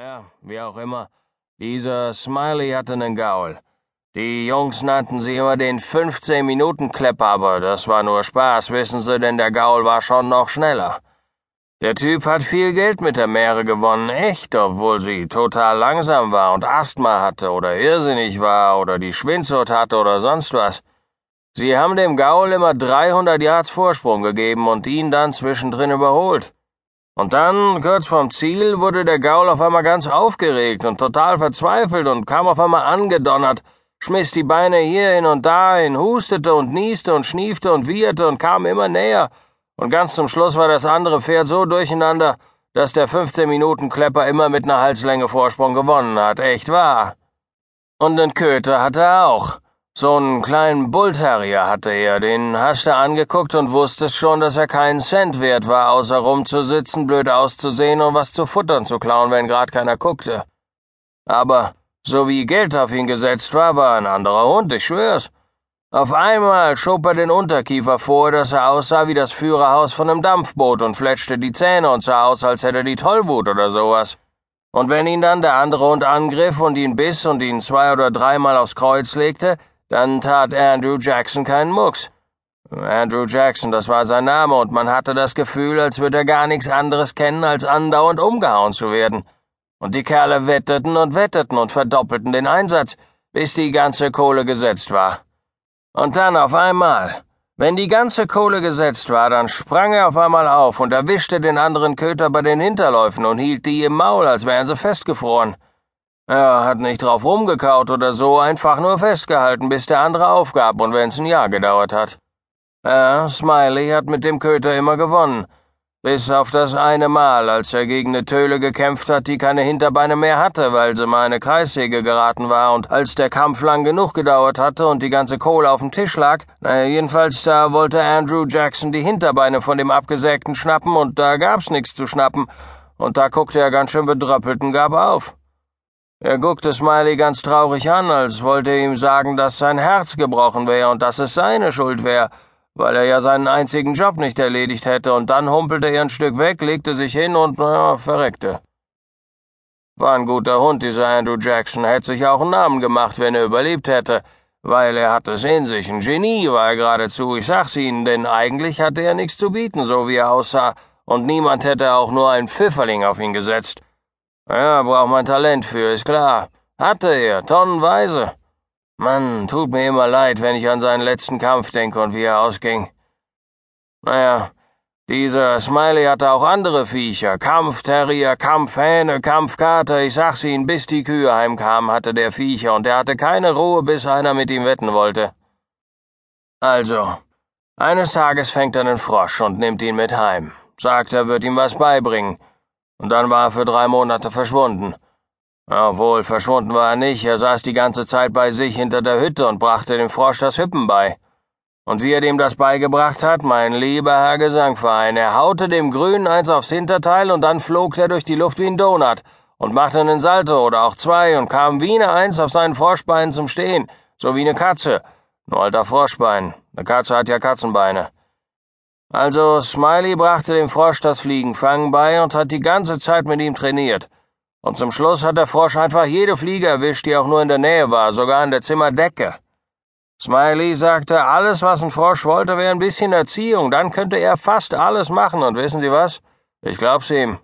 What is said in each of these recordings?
Ja, wie auch immer. Dieser Smiley hatte nen Gaul. Die Jungs nannten sie immer den 15-Minuten-Klepper, aber das war nur Spaß, wissen Sie, denn der Gaul war schon noch schneller. Der Typ hat viel Geld mit der Meere gewonnen, echt, obwohl sie total langsam war und Asthma hatte oder irrsinnig war oder die Schwindsucht hatte oder sonst was. Sie haben dem Gaul immer 300 Yards Vorsprung gegeben und ihn dann zwischendrin überholt. Und dann, kurz vorm Ziel, wurde der Gaul auf einmal ganz aufgeregt und total verzweifelt und kam auf einmal angedonnert, schmiss die Beine hierhin und dahin, hustete und nieste und schniefte und wieherte und kam immer näher, und ganz zum Schluss war das andere Pferd so durcheinander, dass der 15-Minuten-Klepper immer mit einer Halslänge Vorsprung gewonnen hat, echt wahr. Und den Köter hatte er auch. So einen kleinen Bullterrier hatte er, den hast du angeguckt und wusstest schon, dass er keinen Cent wert war, außer rumzusitzen, blöd auszusehen und was zu futtern zu klauen, wenn grad keiner guckte. Aber so wie Geld auf ihn gesetzt war, war ein anderer Hund, ich schwör's. Auf einmal schob er den Unterkiefer vor, dass er aussah wie das Führerhaus von einem Dampfboot und fletschte die Zähne und sah aus, als hätte er die Tollwut oder sowas. Und wenn ihn dann der andere Hund angriff und ihn biss und ihn zwei oder dreimal aufs Kreuz legte, dann tat Andrew Jackson keinen Mucks. Andrew Jackson, das war sein Name, und man hatte das Gefühl, als würde er gar nichts anderes kennen, als andauernd umgehauen zu werden. Und die Kerle wetteten und wetteten und verdoppelten den Einsatz, bis die ganze Kohle gesetzt war. Und dann auf einmal, wenn die ganze Kohle gesetzt war, dann sprang er auf einmal auf und erwischte den anderen Köter bei den Hinterläufen und hielt die im Maul, als wären sie festgefroren. Er hat nicht drauf rumgekaut oder so, einfach nur festgehalten, bis der andere aufgab und wenn's ein Jahr gedauert hat. Ja, Smiley hat mit dem Köter immer gewonnen. Bis auf das eine Mal, als er gegen eine Töle gekämpft hat, die keine Hinterbeine mehr hatte, weil sie mal eine Kreissäge geraten war und als der Kampf lang genug gedauert hatte und die ganze Kohle auf dem Tisch lag, naja, jedenfalls da wollte Andrew Jackson die Hinterbeine von dem Abgesägten schnappen und da gab's nichts zu schnappen und da guckte er ganz schön bedröppelt und gab auf. Er guckte Smiley ganz traurig an, als wollte er ihm sagen, dass sein Herz gebrochen wäre und dass es seine Schuld wäre, weil er ja seinen einzigen Job nicht erledigt hätte, und dann humpelte er ein Stück weg, legte sich hin und, naja, verreckte. War ein guter Hund, dieser Andrew Jackson, hätte sich auch einen Namen gemacht, wenn er überlebt hätte, weil er hat es in sich, ein Genie war er geradezu, ich sag's Ihnen, denn eigentlich hatte er nichts zu bieten, so wie er aussah, und niemand hätte auch nur ein Pfifferling auf ihn gesetzt. Ja, braucht man Talent für, ist klar. Hatte er, tonnenweise. Mann, tut mir immer leid, wenn ich an seinen letzten Kampf denke und wie er ausging. Naja, dieser Smiley hatte auch andere Viecher. Kampfterrier, Kampfhähne, Kampfkater, ich sag's Ihnen, bis die Kühe heimkamen, hatte der Viecher, und er hatte keine Ruhe, bis einer mit ihm wetten wollte. Also, eines Tages fängt er einen Frosch und nimmt ihn mit heim. Sagt, er wird ihm was beibringen und dann war er für drei Monate verschwunden. Obwohl, verschwunden war er nicht, er saß die ganze Zeit bei sich hinter der Hütte und brachte dem Frosch das Hüppen bei. Und wie er dem das beigebracht hat, mein lieber Herr Gesangverein, er haute dem Grünen eins aufs Hinterteil und dann flog er durch die Luft wie ein Donut und machte einen Salto oder auch zwei und kam wie eine Eins auf seinen Froschbeinen zum Stehen, so wie eine Katze. Nur alter Froschbein. Eine Katze hat ja Katzenbeine. Also Smiley brachte dem Frosch das Fliegenfangen bei und hat die ganze Zeit mit ihm trainiert. Und zum Schluss hat der Frosch einfach jede Fliege erwischt, die auch nur in der Nähe war, sogar an der Zimmerdecke. Smiley sagte, alles, was ein Frosch wollte, wäre ein bisschen Erziehung, dann könnte er fast alles machen, und wissen Sie was? Ich glaub's ihm.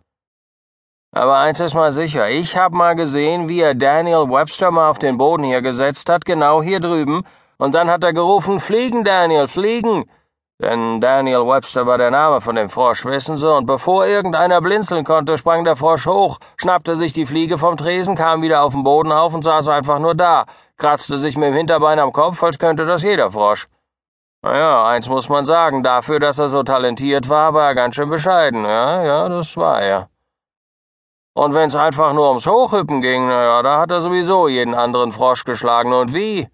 Aber eins ist mal sicher, ich hab mal gesehen, wie er Daniel Webster mal auf den Boden hier gesetzt hat, genau hier drüben, und dann hat er gerufen, Fliegen, Daniel, fliegen! Denn Daniel Webster war der Name von dem Frosch, wissen Sie, und bevor irgendeiner blinzeln konnte, sprang der Frosch hoch, schnappte sich die Fliege vom Tresen, kam wieder auf den Boden auf und saß einfach nur da, kratzte sich mit dem Hinterbein am Kopf, als könnte das jeder Frosch. Naja, eins muss man sagen, dafür, dass er so talentiert war, war er ganz schön bescheiden, ja, ja, das war er. Und wenn's einfach nur ums Hochhüppen ging, naja, da hat er sowieso jeden anderen Frosch geschlagen, und wie?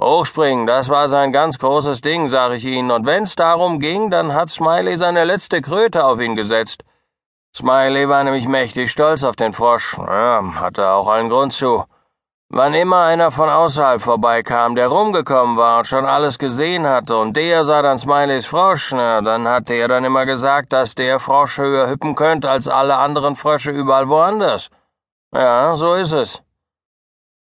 Hochspringen, das war sein ganz großes Ding, sag ich Ihnen, und wenn's darum ging, dann hat Smiley seine letzte Kröte auf ihn gesetzt. Smiley war nämlich mächtig stolz auf den Frosch, ja, hatte auch allen Grund zu. Wann immer einer von außerhalb vorbeikam, der rumgekommen war und schon alles gesehen hatte, und der sah dann Smileys Frosch, na, dann hat der dann immer gesagt, dass der Frosch höher hüppen könnte als alle anderen Frösche überall woanders. Ja, so ist es.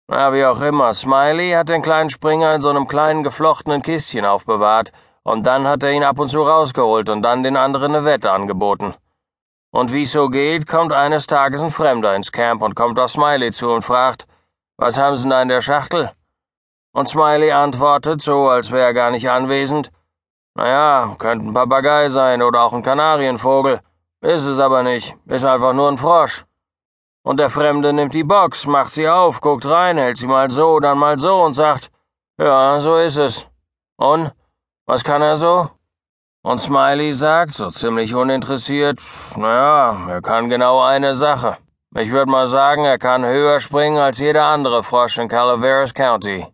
Na, wie auch immer, Smiley hat den kleinen Springer in so einem kleinen geflochtenen Kistchen aufbewahrt, und dann hat er ihn ab und zu rausgeholt und dann den anderen eine Wette angeboten. Und wie's so geht, kommt eines Tages ein Fremder ins Camp und kommt auf Smiley zu und fragt, was haben Sie denn da in der Schachtel? Und Smiley antwortet, so als wäre er gar nicht anwesend, naja, könnte ein Papagei sein oder auch ein Kanarienvogel. Ist es aber nicht, ist einfach nur ein Frosch. Und der Fremde nimmt die Box, macht sie auf, guckt rein, hält sie mal so, dann mal so und sagt, ja, so ist es. Und? Was kann er so? Und Smiley sagt, so ziemlich uninteressiert, naja, er kann genau eine Sache. Ich würde mal sagen, er kann höher springen als jeder andere Frosch in Calaveras County.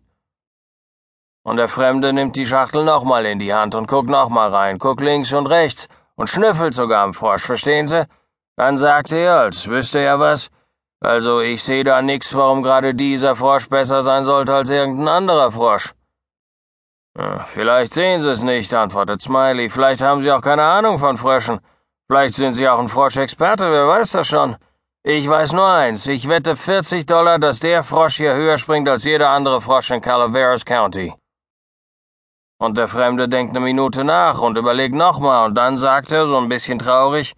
Und der Fremde nimmt die Schachtel nochmal in die Hand und guckt nochmal rein, guckt links und rechts und schnüffelt sogar am Frosch, verstehen Sie? Dann sagt er, als wüsste er was, also ich sehe da nix, warum gerade dieser Frosch besser sein sollte als irgendein anderer Frosch. Vielleicht sehen Sie es nicht, antwortet Smiley. Vielleicht haben Sie auch keine Ahnung von Fröschen. Vielleicht sind Sie auch ein Froschexperte, wer weiß das schon. Ich weiß nur eins, ich wette 40 Dollar, dass der Frosch hier höher springt als jeder andere Frosch in Calaveras County. Und der Fremde denkt eine Minute nach und überlegt nochmal, und dann sagt er, so ein bisschen traurig,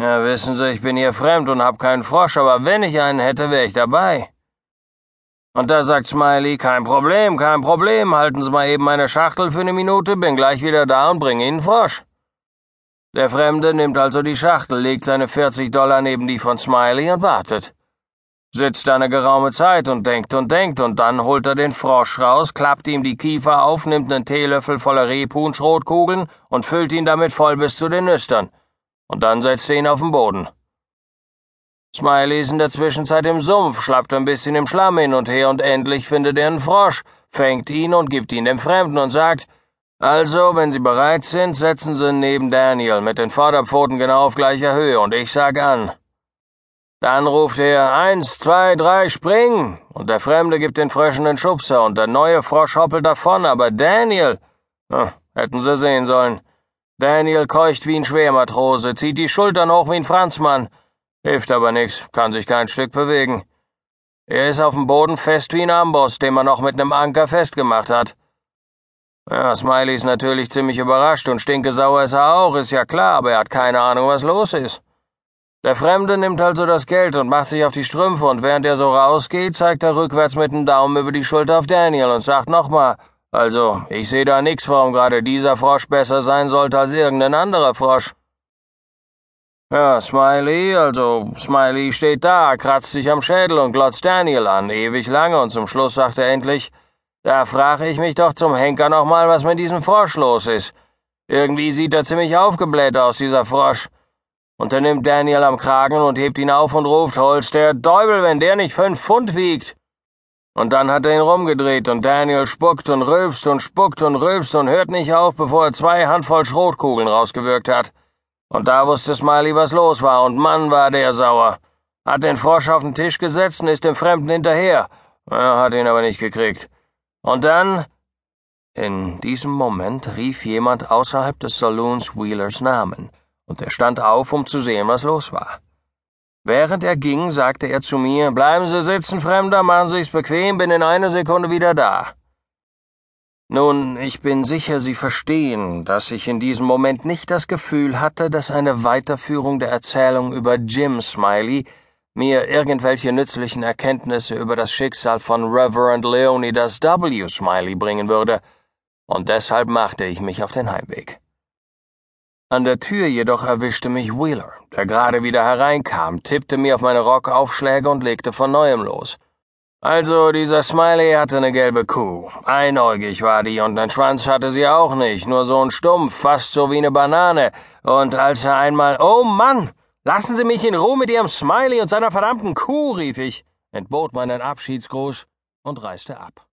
ja, wissen Sie, ich bin hier fremd und hab keinen Frosch, aber wenn ich einen hätte, wäre ich dabei. Und da sagt Smiley, kein Problem, kein Problem, halten Sie mal eben meine Schachtel für eine Minute, bin gleich wieder da und bringe Ihnen Frosch. Der Fremde nimmt also die Schachtel, legt seine 40 Dollar neben die von Smiley und wartet. Sitzt eine geraume Zeit und denkt und denkt und dann holt er den Frosch raus, klappt ihm die Kiefer auf, nimmt einen Teelöffel voller Rebhuhnschrotkugeln und füllt ihn damit voll bis zu den Nüstern und dann setzt er ihn auf den Boden. Smiley ist in der Zwischenzeit im Sumpf, schlappt ein bisschen im Schlamm hin und her und endlich findet er einen Frosch, fängt ihn und gibt ihn dem Fremden und sagt, also, wenn Sie bereit sind, setzen Sie neben Daniel mit den Vorderpfoten genau auf gleicher Höhe und ich sag an. Dann ruft er eins, zwei, drei, spring! Und der Fremde gibt den Fröschen den Schubser und der neue Frosch hoppelt davon, aber Daniel, hm, hätten Sie sehen sollen, Daniel keucht wie ein Schwermatrose, zieht die Schultern hoch wie ein Franzmann. Hilft aber nix, kann sich kein Stück bewegen. Er ist auf dem Boden fest wie ein Amboss, den man noch mit nem Anker festgemacht hat. Ja, Smiley ist natürlich ziemlich überrascht und stinkesauer ist er auch, ist ja klar, aber er hat keine Ahnung, was los ist. Der Fremde nimmt also das Geld und macht sich auf die Strümpfe und während er so rausgeht, zeigt er rückwärts mit dem Daumen über die Schulter auf Daniel und sagt nochmal, also, ich sehe da nix, warum gerade dieser Frosch besser sein sollte als irgendein anderer Frosch. Ja, Smiley, also, Smiley steht da, kratzt sich am Schädel und glotzt Daniel an, ewig lange, und zum Schluss sagt er endlich, da frage ich mich doch zum Henker nochmal, was mit diesem Frosch los ist. Irgendwie sieht er ziemlich aufgebläht aus, dieser Frosch. Und er nimmt Daniel am Kragen und hebt ihn auf und ruft, hol's der Teufel, wenn der nicht fünf Pfund wiegt. Und dann hat er ihn rumgedreht und Daniel spuckt und rülpst und spuckt und rülpst und hört nicht auf, bevor er zwei Handvoll Schrotkugeln rausgewirkt hat. Und da wusste Smiley, was los war, und Mann war der sauer. Hat den Frosch auf den Tisch gesetzt und ist dem Fremden hinterher. Er hat ihn aber nicht gekriegt. Und dann... In diesem Moment rief jemand außerhalb des Saloons Wheelers Namen, und er stand auf, um zu sehen, was los war. Während er ging, sagte er zu mir, Bleiben Sie sitzen, Fremder, machen Sie sich's bequem, bin in einer Sekunde wieder da. Nun, ich bin sicher, Sie verstehen, dass ich in diesem Moment nicht das Gefühl hatte, dass eine Weiterführung der Erzählung über Jim Smiley mir irgendwelche nützlichen Erkenntnisse über das Schicksal von Reverend Leonidas W. Smiley bringen würde, und deshalb machte ich mich auf den Heimweg. An der Tür jedoch erwischte mich Wheeler, der gerade wieder hereinkam, tippte mir auf meine Rockaufschläge und legte von neuem los. Also, dieser Smiley hatte eine gelbe Kuh. Einäugig war die und einen Schwanz hatte sie auch nicht, nur so ein Stumpf, fast so wie eine Banane. Und als er einmal, oh Mann, lassen Sie mich in Ruhe mit Ihrem Smiley und seiner verdammten Kuh, rief ich, entbot meinen Abschiedsgruß und reiste ab.